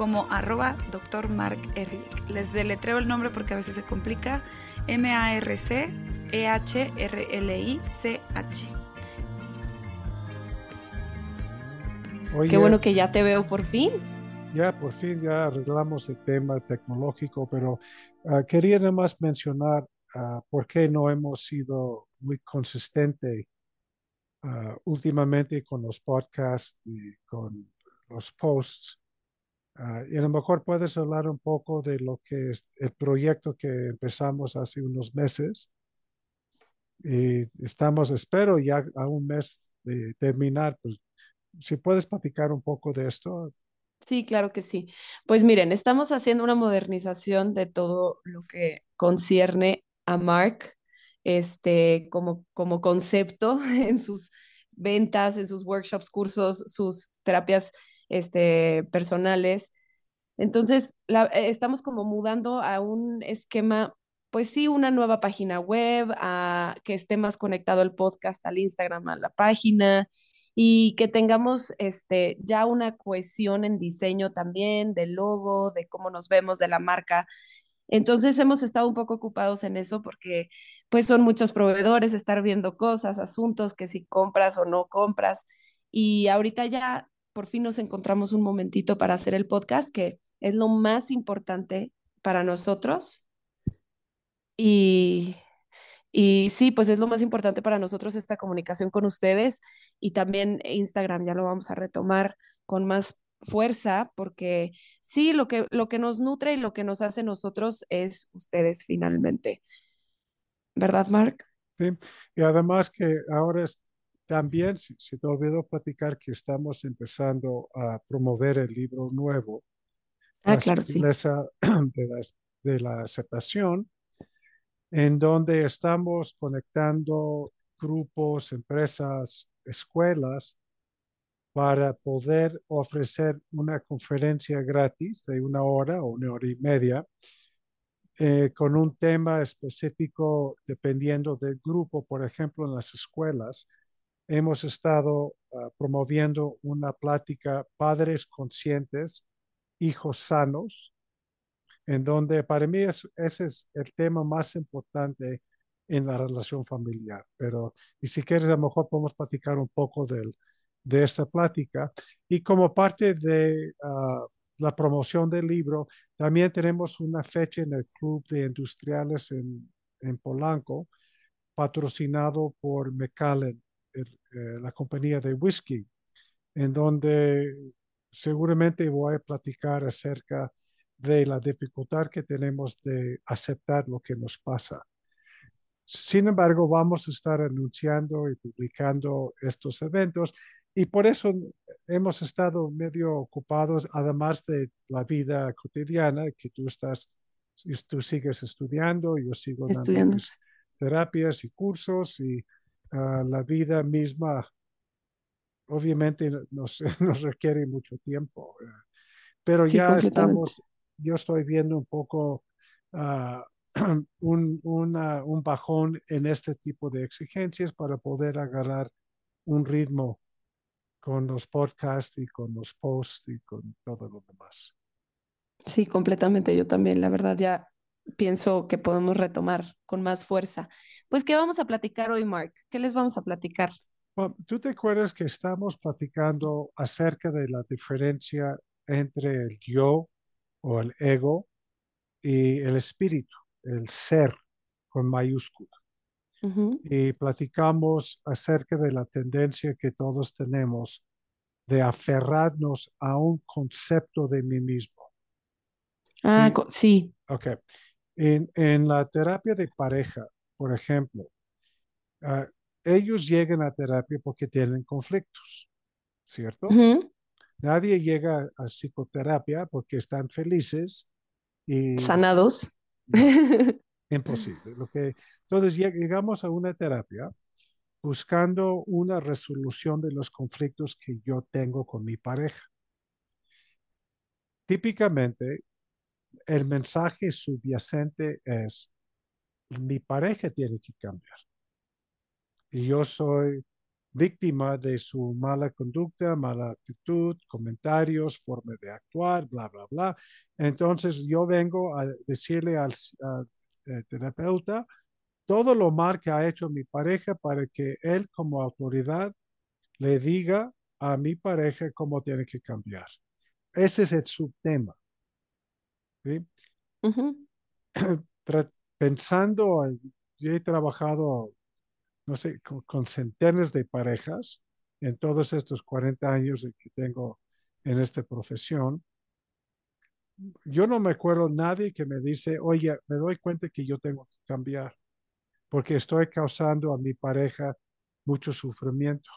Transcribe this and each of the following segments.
como arroba Dr. Mark Ehrlich. Les deletreo el nombre porque a veces se complica. M-A-R-C-E-H-R-L-I-C-H. Qué bueno que ya te veo por fin. Ya, por fin ya arreglamos el tema tecnológico, pero uh, quería además mencionar uh, por qué no hemos sido muy consistentes uh, últimamente con los podcasts y con los posts. Ah, y a lo mejor puedes hablar un poco de lo que es el proyecto que empezamos hace unos meses. Y estamos, espero, ya a un mes de terminar. Pues, si puedes platicar un poco de esto. Sí, claro que sí. Pues miren, estamos haciendo una modernización de todo lo que concierne a Mark, este, como, como concepto en sus ventas, en sus workshops, cursos, sus terapias este, personales. Entonces, eh, estamos como mudando a un esquema, pues sí, una nueva página web, a que esté más conectado el podcast al Instagram, a la página, y que tengamos este, ya una cohesión en diseño también, del logo, de cómo nos vemos, de la marca. Entonces hemos estado un poco ocupados en eso porque pues son muchos proveedores, estar viendo cosas, asuntos, que si compras o no compras. Y ahorita ya por fin nos encontramos un momentito para hacer el podcast, que es lo más importante para nosotros. Y, y sí, pues es lo más importante para nosotros esta comunicación con ustedes y también Instagram ya lo vamos a retomar con más fuerza porque sí, lo que, lo que nos nutre y lo que nos hace nosotros es ustedes finalmente. ¿Verdad, Mark? Sí, y además que ahora es, también, si, te olvidó platicar que estamos empezando a promover el libro nuevo. Ah, claro, sí. De la, de la aceptación, en donde estamos conectando grupos, empresas, escuelas para poder ofrecer una conferencia gratis de una hora o una hora y media eh, con un tema específico dependiendo del grupo, por ejemplo, en las escuelas hemos estado ah, promoviendo una plática Padres Conscientes, Hijos Sanos, en donde para mí ese es el tema más importante en la relación familiar. Pero, y si quieres, a lo mejor podemos platicar un poco del, de esta plática. Y como parte de ah, la promoción del libro, también tenemos una fecha en el Club de Industriales en, en Polanco, patrocinado por McAllen la compañía de whisky, en donde seguramente voy a platicar acerca de la dificultad que tenemos de aceptar lo que nos pasa. Sin embargo, vamos a estar anunciando y publicando estos eventos y por eso hemos estado medio ocupados, además de la vida cotidiana, que tú estás, tú sigues estudiando, yo sigo dando terapias y cursos y la vida misma obviamente nos, nos, requiere mucho tiempo, pero ya estamos, yo estoy viendo un poco uh, un, una, un bajón en este tipo de exigencias para poder agarrar un ritmo con los podcasts y con los posts y con todo lo demás. Sí, completamente. Yo también, la verdad, ya pienso que podemos retomar con más fuerza. Pues, ¿qué vamos a platicar hoy, Mark? ¿Qué les vamos a platicar? ¿Tú te acuerdas que estamos platicando acerca de la diferencia entre el yo o el ego y el espíritu, el ser con mayúscula? Y platicamos acerca de la tendencia que todos tenemos de aferrarnos a un concepto de mí mismo. Ah, sí. Ok. En, en la terapia de pareja, por ejemplo, uh, ellos llegan a terapia porque tienen conflictos, ¿cierto? Nadie llega a psicoterapia porque están felices y sanados. imposible. Lo que, entonces llegamos a una terapia buscando una resolución de los conflictos que yo tengo con mi pareja. Típicamente, el mensaje subyacente es, mi pareja tiene que cambiar. Y yo soy víctima de su mala conducta, mala actitud, comentarios, forma de actuar, bla, bla, bla. Entonces yo vengo a decirle al, al terapeuta todo lo mal que ha hecho mi pareja para que él como autoridad le diga a mi pareja cómo tiene que cambiar. Ese es el subtema. ¿Sí? Pensando, yo he trabajado, no sé, con, con, centenas de parejas en todos estos 40 años que tengo en esta profesión. Yo no me acuerdo nadie que me dice, oye, me doy cuenta que yo tengo que cambiar porque estoy causando a mi pareja mucho sufrimiento.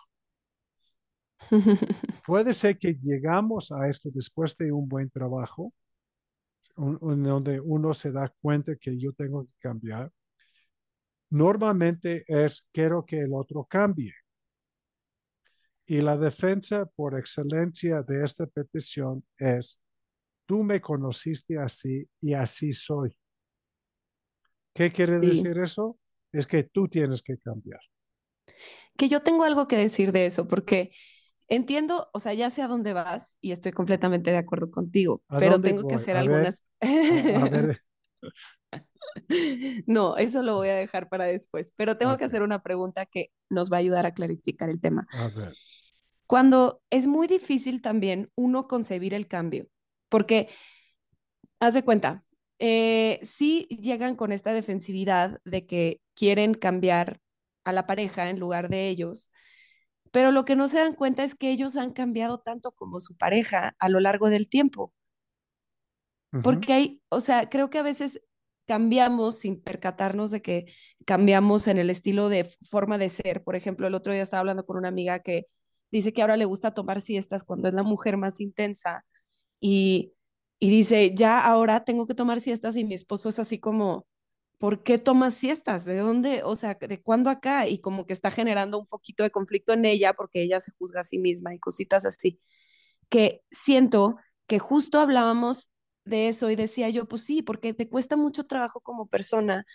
Puede ser que llegamos a esto después de un buen trabajo, donde uno se da cuenta que yo tengo que cambiar. Normalmente es quiero que el otro cambie. Y la defensa por excelencia de esta petición es, tú me conociste así y así soy. ¿Qué quiere decir eso? Es que tú tienes que cambiar. Que yo tengo algo que decir de eso, porque entiendo, o sea, ya sé a dónde vas y estoy completamente de acuerdo contigo, pero tengo que hacer algunas... no, eso lo voy a dejar para después, pero tengo que hacer una pregunta que nos va a ayudar a clarificar el tema. A ver. Cuando es muy difícil también uno concebir el cambio, porque, haz de cuenta, eh, sí llegan con esta defensividad de que quieren cambiar a la pareja en lugar de ellos, pero lo que no se dan cuenta es que ellos han cambiado tanto como su pareja a lo largo del tiempo. Porque hay, o sea, creo que a veces cambiamos sin percatarnos de que cambiamos en el estilo de forma de ser. Por ejemplo, el otro día estaba hablando con una amiga que dice que ahora le gusta tomar siestas cuando es la mujer más intensa y, y dice, ya ahora tengo que tomar siestas y mi esposo es así como, ¿por qué tomas siestas? ¿De dónde? O sea, ¿de cuándo acá? Y como que está generando un poquito de conflicto en ella porque ella se juzga a sí misma y cositas así. Que siento que justo hablábamos de eso y decía yo, pues sí, porque te cuesta mucho trabajo como persona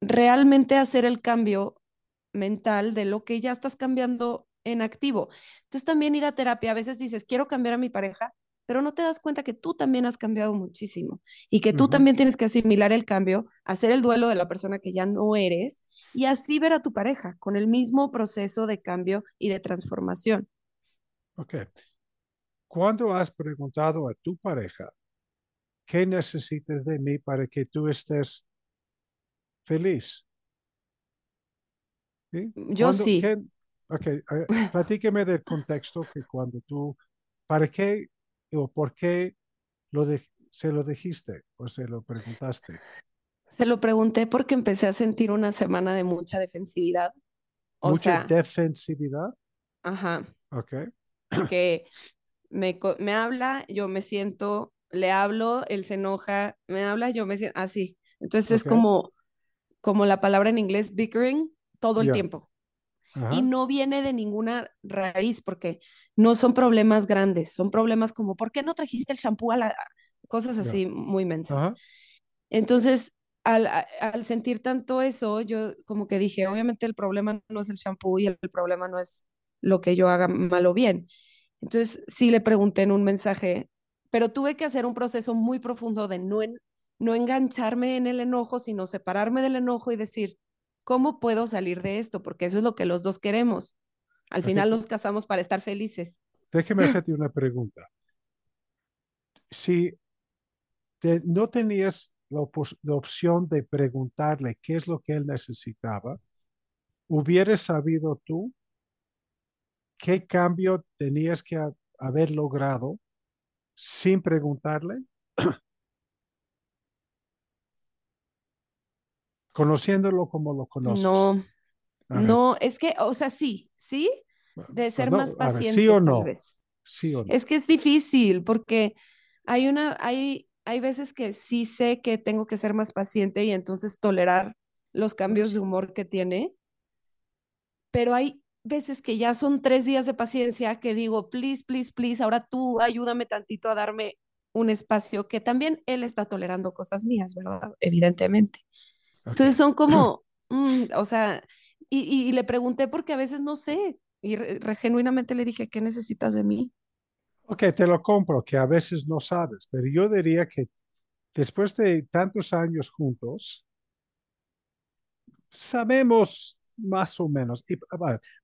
realmente hacer el cambio mental de lo que ya estás cambiando en activo. Entonces también ir a terapia, a veces dices, quiero cambiar a mi pareja, pero no te das cuenta que tú también has cambiado muchísimo y que tú también tienes que asimilar el cambio, hacer el duelo de la persona que ya no eres y así ver a tu pareja con el mismo proceso de cambio y de transformación. Ok. ¿Cuándo has preguntado a tu pareja qué necesitas de mí para que tú estés feliz? Yo sí. Ok, platíqueme del contexto que cuando tú, ¿para qué o por qué lo se lo dijiste o se lo preguntaste? Se lo pregunté porque empecé a sentir una semana de mucha defensividad. O ¿Mucha defensividad? Ajá. Ok. Que me, me habla, yo me siento, le hablo, él se enoja, me habla, yo me siento así. Entonces es como, como la palabra en inglés, bickering, todo el tiempo. Y no viene de ninguna raíz, porque no son problemas grandes, son problemas como, ¿por qué no trajiste el shampoo a la... Cosas así muy mensas. Entonces, al, al, sentir tanto eso, yo como que dije, obviamente el problema no es el shampoo y el, problema no es lo que yo haga mal o bien. Entonces, sí le pregunté en un mensaje, pero tuve que hacer un proceso muy profundo de no, en, no engancharme en el enojo, sino separarme del enojo y decir, ¿cómo puedo salir de esto? Porque eso es lo que los dos queremos. Al final nos casamos para estar felices. Déjeme hacerte una pregunta. Si no tenías la, opción de preguntarle qué es lo que él necesitaba, ¿hubieras sabido tú qué cambio tenías que haber logrado sin preguntarle? Conociéndolo como lo conoces. No, no, es que, o sea, sí, sí, de ser más paciente. ¿Sí o no? ¿Sí o no? Es que es difícil porque hay una, hay, hay veces que sí sé que tengo que ser más paciente y entonces tolerar los cambios de humor que tiene, pero hay veces que ya son tres días de paciencia que digo, please, please, please, ahora tú ayúdame tantito a darme un espacio que también él está tolerando cosas mías, ¿verdad? Evidentemente. Entonces son como, mm, o sea, y, y, le pregunté porque a veces no sé, y genuinamente le dije, ¿qué necesitas de mí? Ok, te lo compro, que a veces no sabes, pero yo diría que después de tantos años juntos, sabemos más o menos. Y,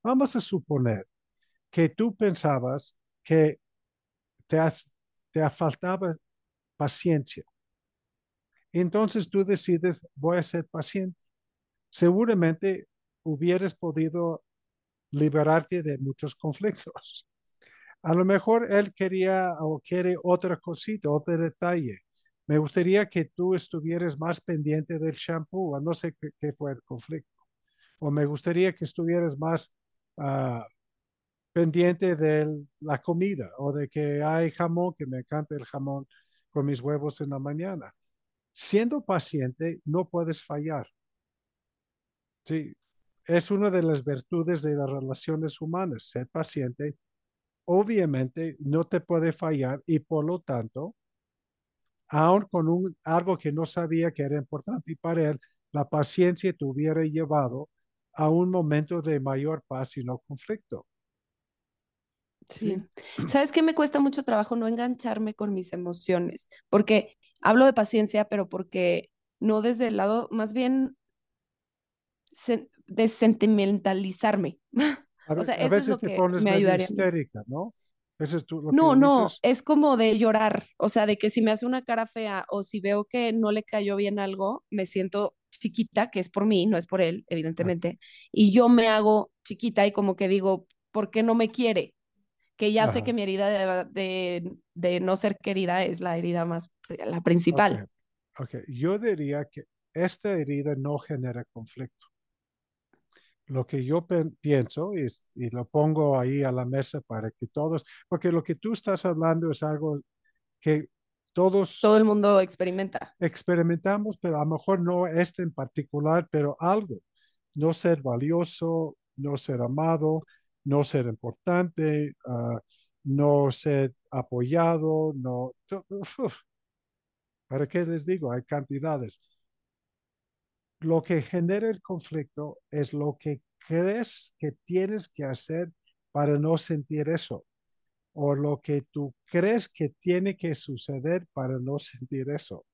vamos a suponer que tú pensabas que te, has, te faltaba paciencia. Entonces tú decides, voy a ser paciente. Seguramente hubieras podido liberarte de muchos conflictos. A lo mejor él quería o quiere otra cosita, otro detalle. Me gustaría que tú estuvieras más pendiente del shampoo, no sé qué, fue el conflicto. O me gustaría que estuvieras más uh, pendiente de la comida o de que hay jamón, que me encanta el jamón con mis huevos en la mañana. Siendo paciente, no puedes fallar. Sí, es una de las virtudes de las relaciones humanas, ser paciente. Obviamente no te puede fallar y por lo tanto, aun con un, algo que no sabía que era importante para él, la paciencia te hubiera llevado a un momento de mayor paz y no conflicto. Sí. ¿Sabes qué me cuesta mucho trabajo no engancharme con mis emociones? Porque hablo de paciencia, pero porque no desde el lado, más bien de sentimentalizarme. o sea, eso es lo que me ayudaría. histérica, ¿no? Eso es tú, lo no, no, es como de llorar, o sea, de que si me hace una cara fea o si veo que no le cayó bien algo, me siento chiquita, que es por mí, no es por él, evidentemente, y yo me hago chiquita y como que digo, ¿por qué no me quiere? Que ya sé que mi herida de, de, de, no ser querida es la herida más, la principal. ok, yo diría que esta herida no genera conflicto lo que yo pienso y, y, lo pongo ahí a la mesa para que todos, porque lo que tú estás hablando es algo que todos... Todo el mundo experimenta. Experimentamos, pero a lo mejor no este en particular, pero algo. No ser valioso, no ser amado, no ser importante, uh, no ser apoyado, no... ¿Para qué les digo? Hay cantidades lo que genera el conflicto es lo que crees que tienes que hacer para no sentir eso, o lo que tú crees que tiene que suceder para no sentir eso.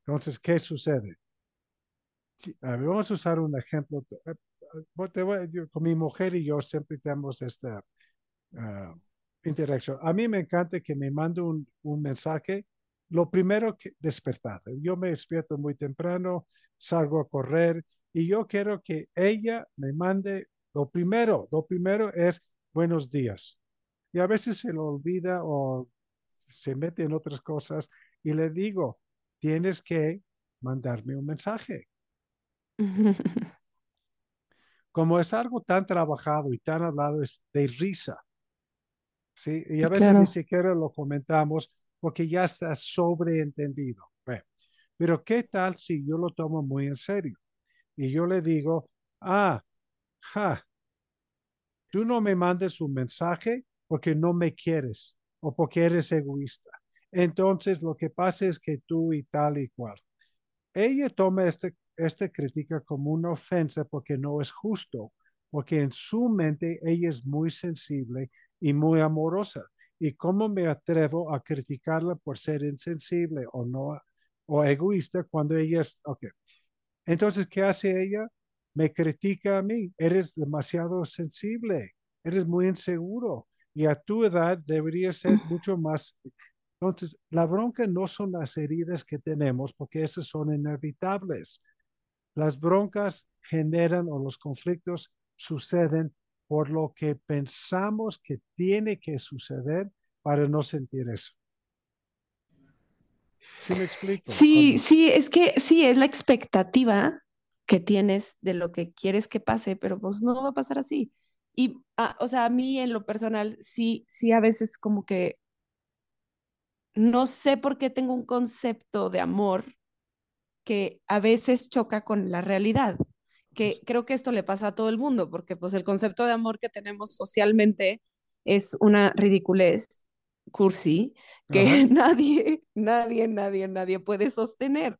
Entonces, ¿qué sucede? vamos a usar un ejemplo. Eh, eh, con mi mujer y yo siempre tenemos esta ah, interacción. A mí me encanta que me mande un, un mensaje lo primero que despertar. Yo me despierto muy temprano, salgo a correr y yo quiero que ella me mande lo primero. Lo primero es buenos días. Y a veces se lo olvida o se mete en otras cosas y le digo, tienes que mandarme un mensaje. Como es algo tan trabajado y tan hablado, es de risa. ¿Sí? Y a veces ni siquiera lo comentamos porque ya está sobreentendido. pero ¿qué tal si yo lo tomo muy en serio? Y yo le digo, ah, ja, tú no me mandes un mensaje porque no me quieres o porque eres egoísta. Entonces lo que pasa es que tú y tal y cual. Ella toma este, esta crítica como una ofensa porque no es justo, porque en su mente ella es muy sensible y muy amorosa. ¿Y cómo me atrevo a criticarla por ser insensible o no o egoísta cuando ella es, ok. Entonces, ¿qué hace ella? Me critica a mí. Eres demasiado sensible, eres muy inseguro y a tu edad debería ser mucho más. Entonces, la bronca no son las heridas que tenemos porque esas son inevitables. Las broncas generan o los conflictos suceden por lo que pensamos que tiene que suceder para no sentir eso. ¿Sí me explico? Sí, sí, es que sí, es la expectativa que tienes de lo que quieres que pase, pero pues no va a pasar así. Y, ah, o sea, a mí en lo personal, sí, sí, a veces como que no sé por qué tengo un concepto de amor que a veces choca con la realidad, que creo que esto le pasa a todo el mundo, porque pues el concepto de amor que tenemos socialmente es una ridiculez, cursi, que Ajá. nadie, nadie, nadie, nadie puede sostener.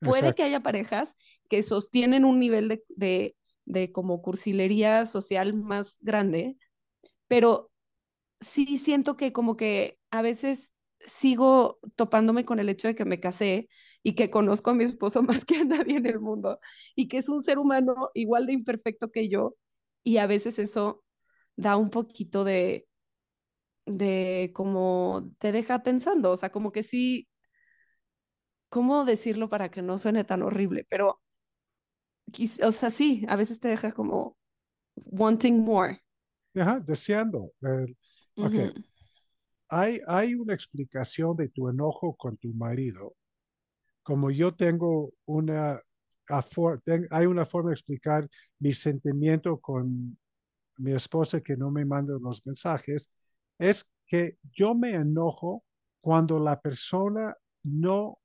Puede Exacto. que haya parejas que sostienen un nivel de, de, de como cursilería social más grande, pero sí siento que como que a veces sigo topándome con el hecho de que me casé y que conozco a mi esposo más que a nadie en el mundo y que es un ser humano igual de imperfecto que yo y a veces eso da un poquito de de como te deja pensando, o sea, como que sí, ¿cómo decirlo para que no suene tan horrible? Pero, o sea, sí, a veces te deja como wanting more. Ajá, deseando. Eh, Uh ok, -huh. hay, hay una explicación de tu enojo con tu marido. Como yo tengo una, hay una forma de explicar mi sentimiento con mi esposa que no me manda los mensajes, es que yo me enojo cuando la persona no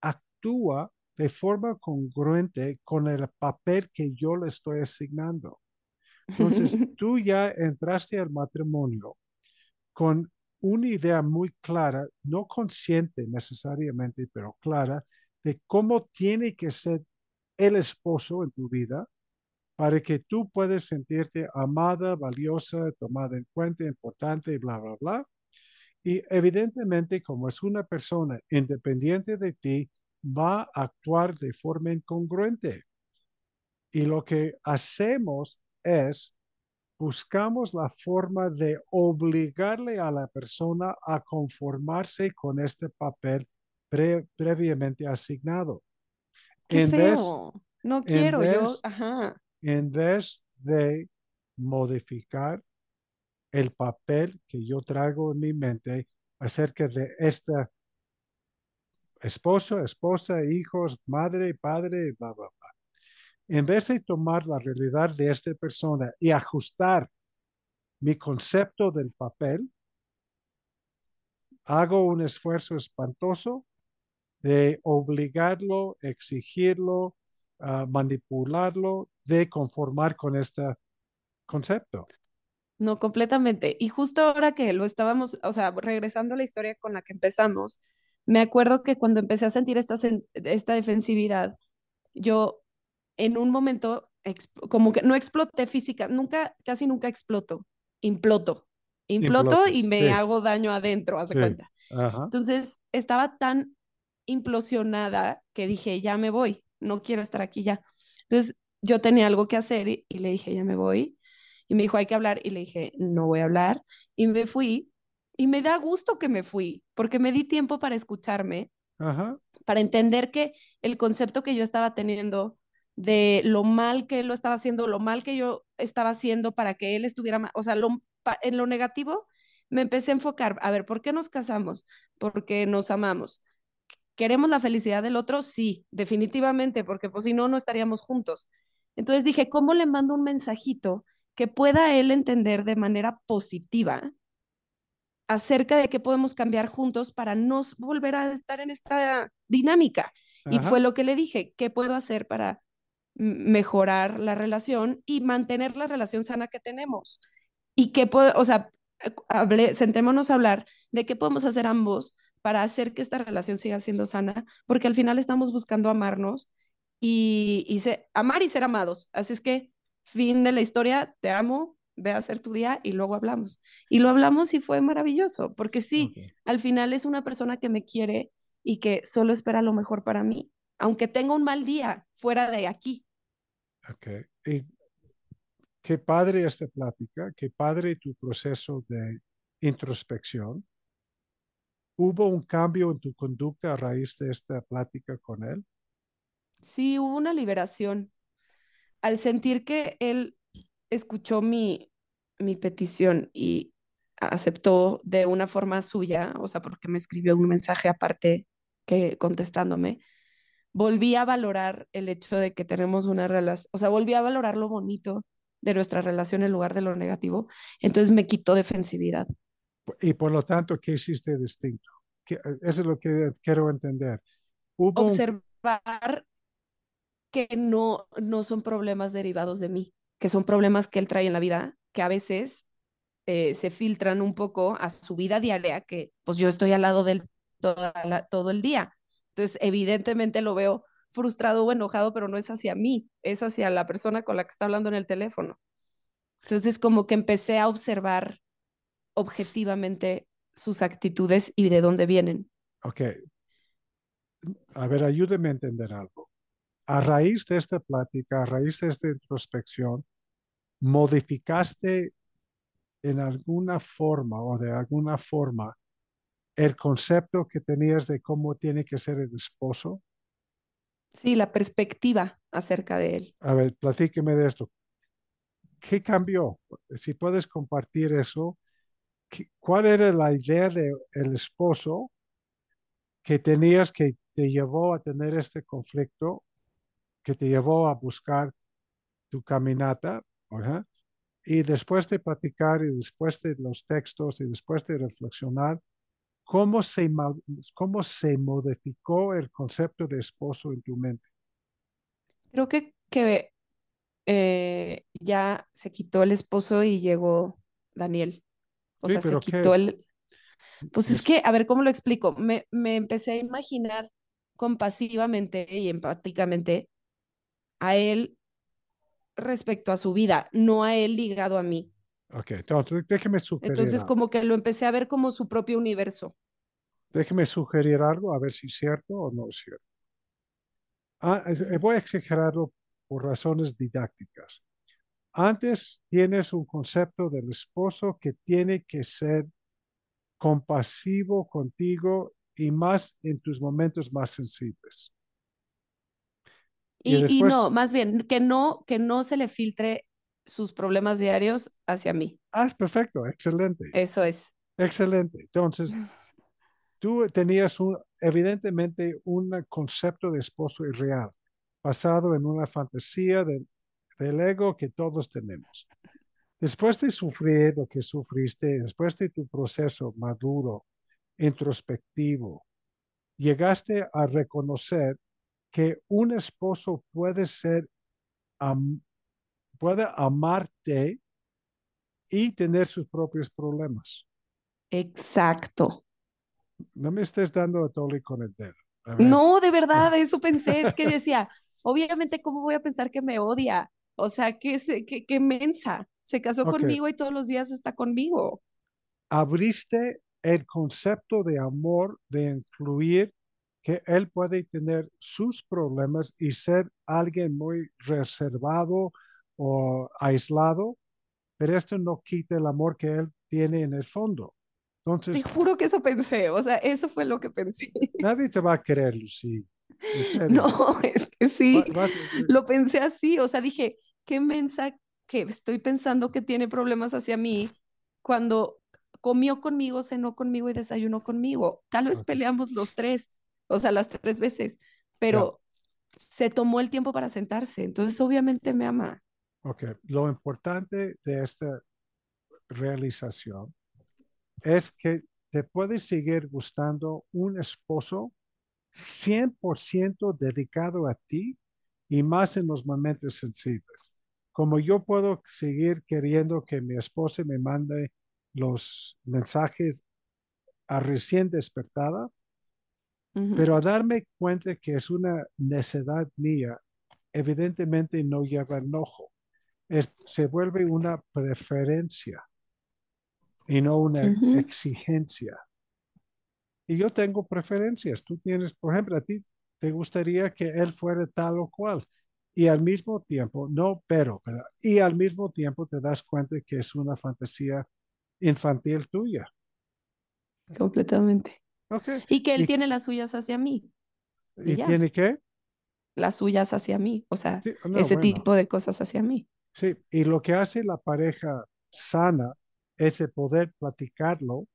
actúa de forma congruente con el papel que yo le estoy asignando. Entonces, tú ya entraste al matrimonio con una idea muy clara, no consciente necesariamente, pero clara, de cómo tiene que ser el esposo en tu vida para que tú puedas sentirte amada, valiosa, tomada en cuenta, importante, bla, bla, bla. Y evidentemente, como es una persona independiente de ti, va a actuar de forma incongruente. Y lo que hacemos es buscamos la forma de obligarle a la persona a conformarse con este papel pre previamente asignado. Qué en feo. Vez, no quiero, en vez, yo, ajá. En vez de modificar el papel que yo traigo en mi mente acerca de esta esposo, esposa, hijos, madre, padre, bla, bla, bla. En vez de tomar la realidad de esta persona y ajustar mi concepto del papel, hago un esfuerzo espantoso de obligarlo, exigirlo, uh, manipularlo, de conformar con este concepto. No, completamente. Y justo ahora que lo estábamos, o sea, regresando a la historia con la que empezamos, me acuerdo que cuando empecé a sentir esta, esta defensividad, yo en un momento como que no exploté física, nunca, casi nunca exploto, imploto. Imploto Implotas, y me sí. hago daño adentro, haz de Sí. cuenta. Ajá. Entonces estaba tan implosionada que dije, ya me voy, no quiero estar aquí ya. Entonces yo tenía algo que hacer y, y le dije, ya me voy. Y me dijo, hay que hablar. Y le dije, no voy a hablar. Y me fui. Y me da gusto que me fui, porque me di tiempo para escucharme, Ajá. para entender que el concepto que yo estaba teniendo de lo mal que él lo estaba haciendo, lo mal que yo estaba haciendo para que él estuviera mal, o sea, lo, en lo negativo, me empecé a enfocar, a ver, ¿por qué nos casamos? Porque nos amamos. ¿Queremos la felicidad del otro? Sí, definitivamente, porque pues si no, no estaríamos juntos. Entonces dije, ¿cómo le mando un mensajito que pueda él entender de manera positiva acerca de qué podemos cambiar juntos para no volver a estar en esta dinámica? Ajá. Y fue lo que le dije, ¿qué puedo hacer para mejorar la relación y mantener la relación sana que tenemos? Y qué puedo, o sea, hable, sentémonos a hablar de qué podemos hacer ambos para hacer que esta relación siga siendo sana, porque al final estamos buscando amarnos y, y se, amar y ser amados. Así es que, fin de la historia, te amo, ve a hacer tu día y luego hablamos. Y lo hablamos y fue maravilloso, porque sí, okay. al final es una persona que me quiere y que solo espera lo mejor para mí, aunque tenga un mal día fuera de aquí. Ok. Y qué padre esta plática, qué padre tu proceso de introspección. ¿Hubo un cambio en tu conducta a raíz de esta plática con él? Sí, hubo una liberación. Al sentir que él escuchó mi, mi petición y aceptó de una forma suya, o sea, porque me escribió un mensaje aparte que contestándome, volví a valorar el hecho de que tenemos una relación, o sea, volví a valorar lo bonito de nuestra relación en lugar de lo negativo. Entonces me quitó defensividad. Y por lo tanto, ¿qué hiciste distinto? que- eso es lo que quiero entender. Hubo Observar que no, no son problemas derivados de mí, que son problemas que él trae en la vida, que a veces eh, se filtran un poco a su vida diaria, que pues yo estoy al lado de él toda la- todo el día. Entonces, evidentemente lo veo frustrado o enojado, pero no es hacia mí, es hacia la persona con la que está hablando en el teléfono. Entonces, como que empecé a observar objetivamente sus actitudes y de dónde vienen. Ok. A ver, ayúdeme a entender algo. A raíz de esta plática, a raíz de esta introspección, modificaste en alguna forma o de alguna forma el concepto que tenías de cómo tiene que ser el esposo. Sí, la perspectiva acerca de él. A ver, platíqueme de esto. ¿Qué cambió? Si puedes compartir eso, ¿qué- ¿cuál era la idea del esposo que tenías que te llevó a tener este conflicto, que te llevó a buscar tu caminata? ajá, Y después de platicar y después de los textos y después de reflexionar, ¿cómo se, cómo se modificó el concepto de esposo en tu mente? Creo que, que eh, ya se quitó el esposo y llegó Daniel. O Sí, sea, se quitó el... Pues es Es- que, a ver, ¿cómo lo explico? Me, me empecé a imaginar compasivamente y empáticamente a él respecto a su vida, no a él ligado a mí. Ok, entonces déjeme sugerir, Entonces, algo. como que lo empecé a ver como su propio universo. déjeme sugerir algo, a ver si es cierto o no es cierto. Ah, eh, voy a exagerarlo por razones didácticas. Antes tienes un concepto del esposo que tiene que ser compasivo contigo y más en tus momentos más sensibles. Y Y, no, más bien, que no, que no se le filtre sus problemas diarios hacia mí. Ah, perfecto, excelente, Eso es. excelente. Entonces, tú tenías un, evidentemente un concepto de esposo irreal, basado en una fantasía del, del ego que todos tenemos. Después de sufrir lo que sufriste, después de tu proceso maduro, introspectivo, llegaste a reconocer que un esposo puede ser, puede amarte y tener sus propios problemas. Exacto. No me estés dando a tole con el dedo. No, de verdad, eso pensé, es que decía, obviamente, ¿cómo voy a pensar que me odia? O sea, que, se, que, que mensa. Se casó conmigo y todos los días está conmigo. abriste el concepto de amor, de incluir que él puede tener sus problemas y ser alguien muy reservado o aislado, pero esto no quita el amor que él tiene en el fondo. Te Entonces, juro que eso pensé, o sea, eso fue lo que pensé. nadie te va a querer, Lucy. No, es que sí, Va- lo pensé así, o sea, dije, qué mensa que estoy pensando que tiene problemas hacia mí cuando comió conmigo, cenó conmigo y desayunó conmigo. Tal vez peleamos los tres, o sea, las tres veces, pero se tomó el tiempo para sentarse, entonces obviamente me ama. Ok, lo importante de esta realización es que te puede seguir gustando un esposo 100% dedicado a ti y más en los momentos sensibles. Como yo puedo seguir queriendo que mi esposa me mande los mensajes a recién despertada, Ujú. pero a darme cuenta que es una necedad mía, evidentemente no lleva enojo. Es, se vuelve una preferencia y no una exigencia. Y yo tengo preferencias. Tú tienes, por ejemplo, a ti te gustaría que él fuera tal o cual. Y al mismo tiempo, no, pero, y al mismo tiempo te das cuenta que es una fantasía infantil tuya. Completamente. Y que él Y- tiene las suyas hacia mí, ¿Y tiene que? las suyas hacia mí, o sea, Sí, no, ese bueno. tipo de cosas hacia mí. Sí, y lo que hace la pareja sana es el poder platicarlo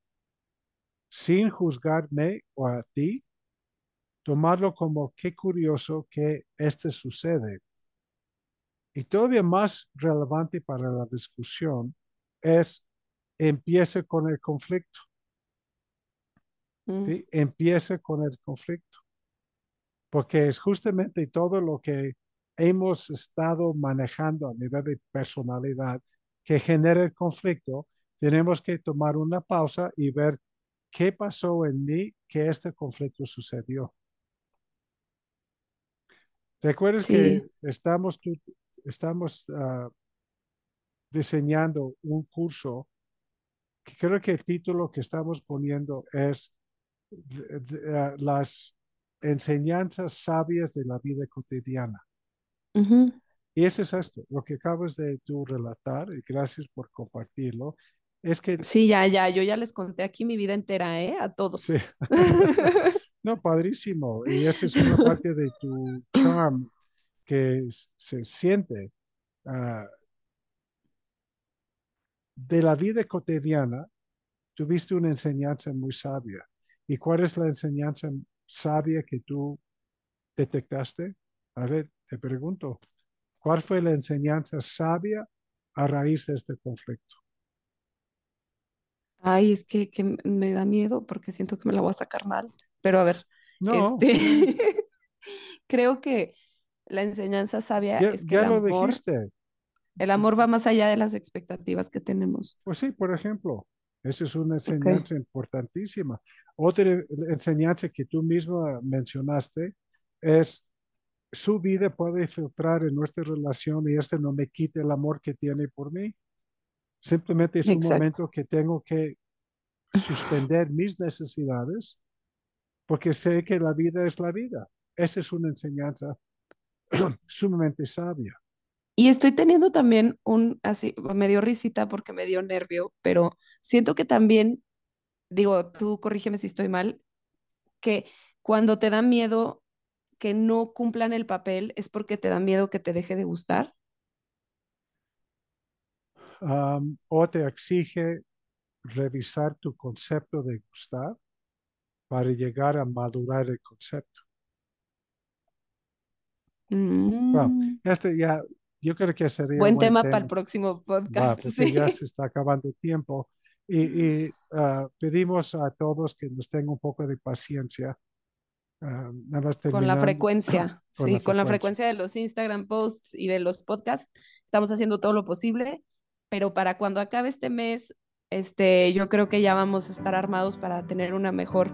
sin juzgarme o a ti, tomarlo como qué curioso que este sucede. Y todavía más relevante para la discusión es empiece con el conflicto. ¿sí? empieza con el conflicto. Porque es justamente todo lo que hemos estado manejando a nivel de personalidad que genera el conflicto. Tenemos que tomar una pausa y ver qué pasó en mí que este conflicto sucedió. ¿Recuerdas que estamos, estamos uh, diseñando un curso? Que creo que el título que estamos poniendo es uh, las enseñanzas sabias de la vida cotidiana. Y eso es esto, lo que acabas de tú relatar, y gracias por compartirlo, es que... Sí, ya, ya, yo ya les conté aquí mi vida entera, ¿eh? A todos. Sí. No, padrísimo. Y esa es una parte de tu charm que se siente ah, de la vida cotidiana. Tuviste una enseñanza muy sabia. ¿Y cuál es la enseñanza sabia que tú detectaste? A ver, te pregunto, ¿cuál fue la enseñanza sabia a raíz de este conflicto? Ay, es que, que me da miedo porque siento que me la voy a sacar mal. Pero a ver, no. este, creo que la enseñanza sabia es que el amor, el amor va más allá de las expectativas que tenemos. Pues sí, por ejemplo, esa es una enseñanza importantísima. Otra enseñanza que tú misma mencionaste es su vida puede filtrar en nuestra relación y este no me quite el amor que tiene por mí. Simplemente es un momento que tengo que suspender mis necesidades porque sé que la vida es la vida. Esa es una enseñanza sumamente sabia. Y estoy teniendo también un, así, me dio risita porque me dio nervio, pero siento que también, digo, tú corrígeme si estoy mal, que cuando te da miedo que no cumplan el papel es porque te da miedo que te deje de gustar. o te exige revisar tu concepto de gustar para llegar a madurar el concepto. Mm. este ya, yo creo que sería buen, tema, para el próximo podcast. porque ya se está acabando el tiempo. Y, ah, pedimos a todos que nos tengan un poco de paciencia. Ah, con la frecuencia, sí, con la frecuencia de los Instagram posts y de los podcasts, estamos haciendo todo lo posible, pero para cuando acabe este mes, este, yo creo que ya vamos a estar armados para tener una mejor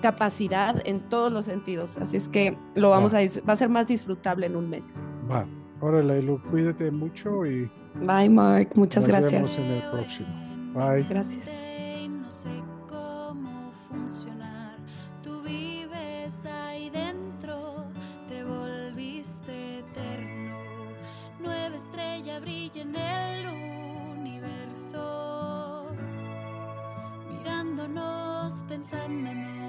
capacidad en todos los sentidos. Así es que lo vamos a, va a ser más disfrutable en un mes. Va. Órale, Lu, cuídate mucho y. Bye, Mark. Muchas nos gracias. Vemos en el próximo. Bye. Gracias. Mirándonos, pensándonos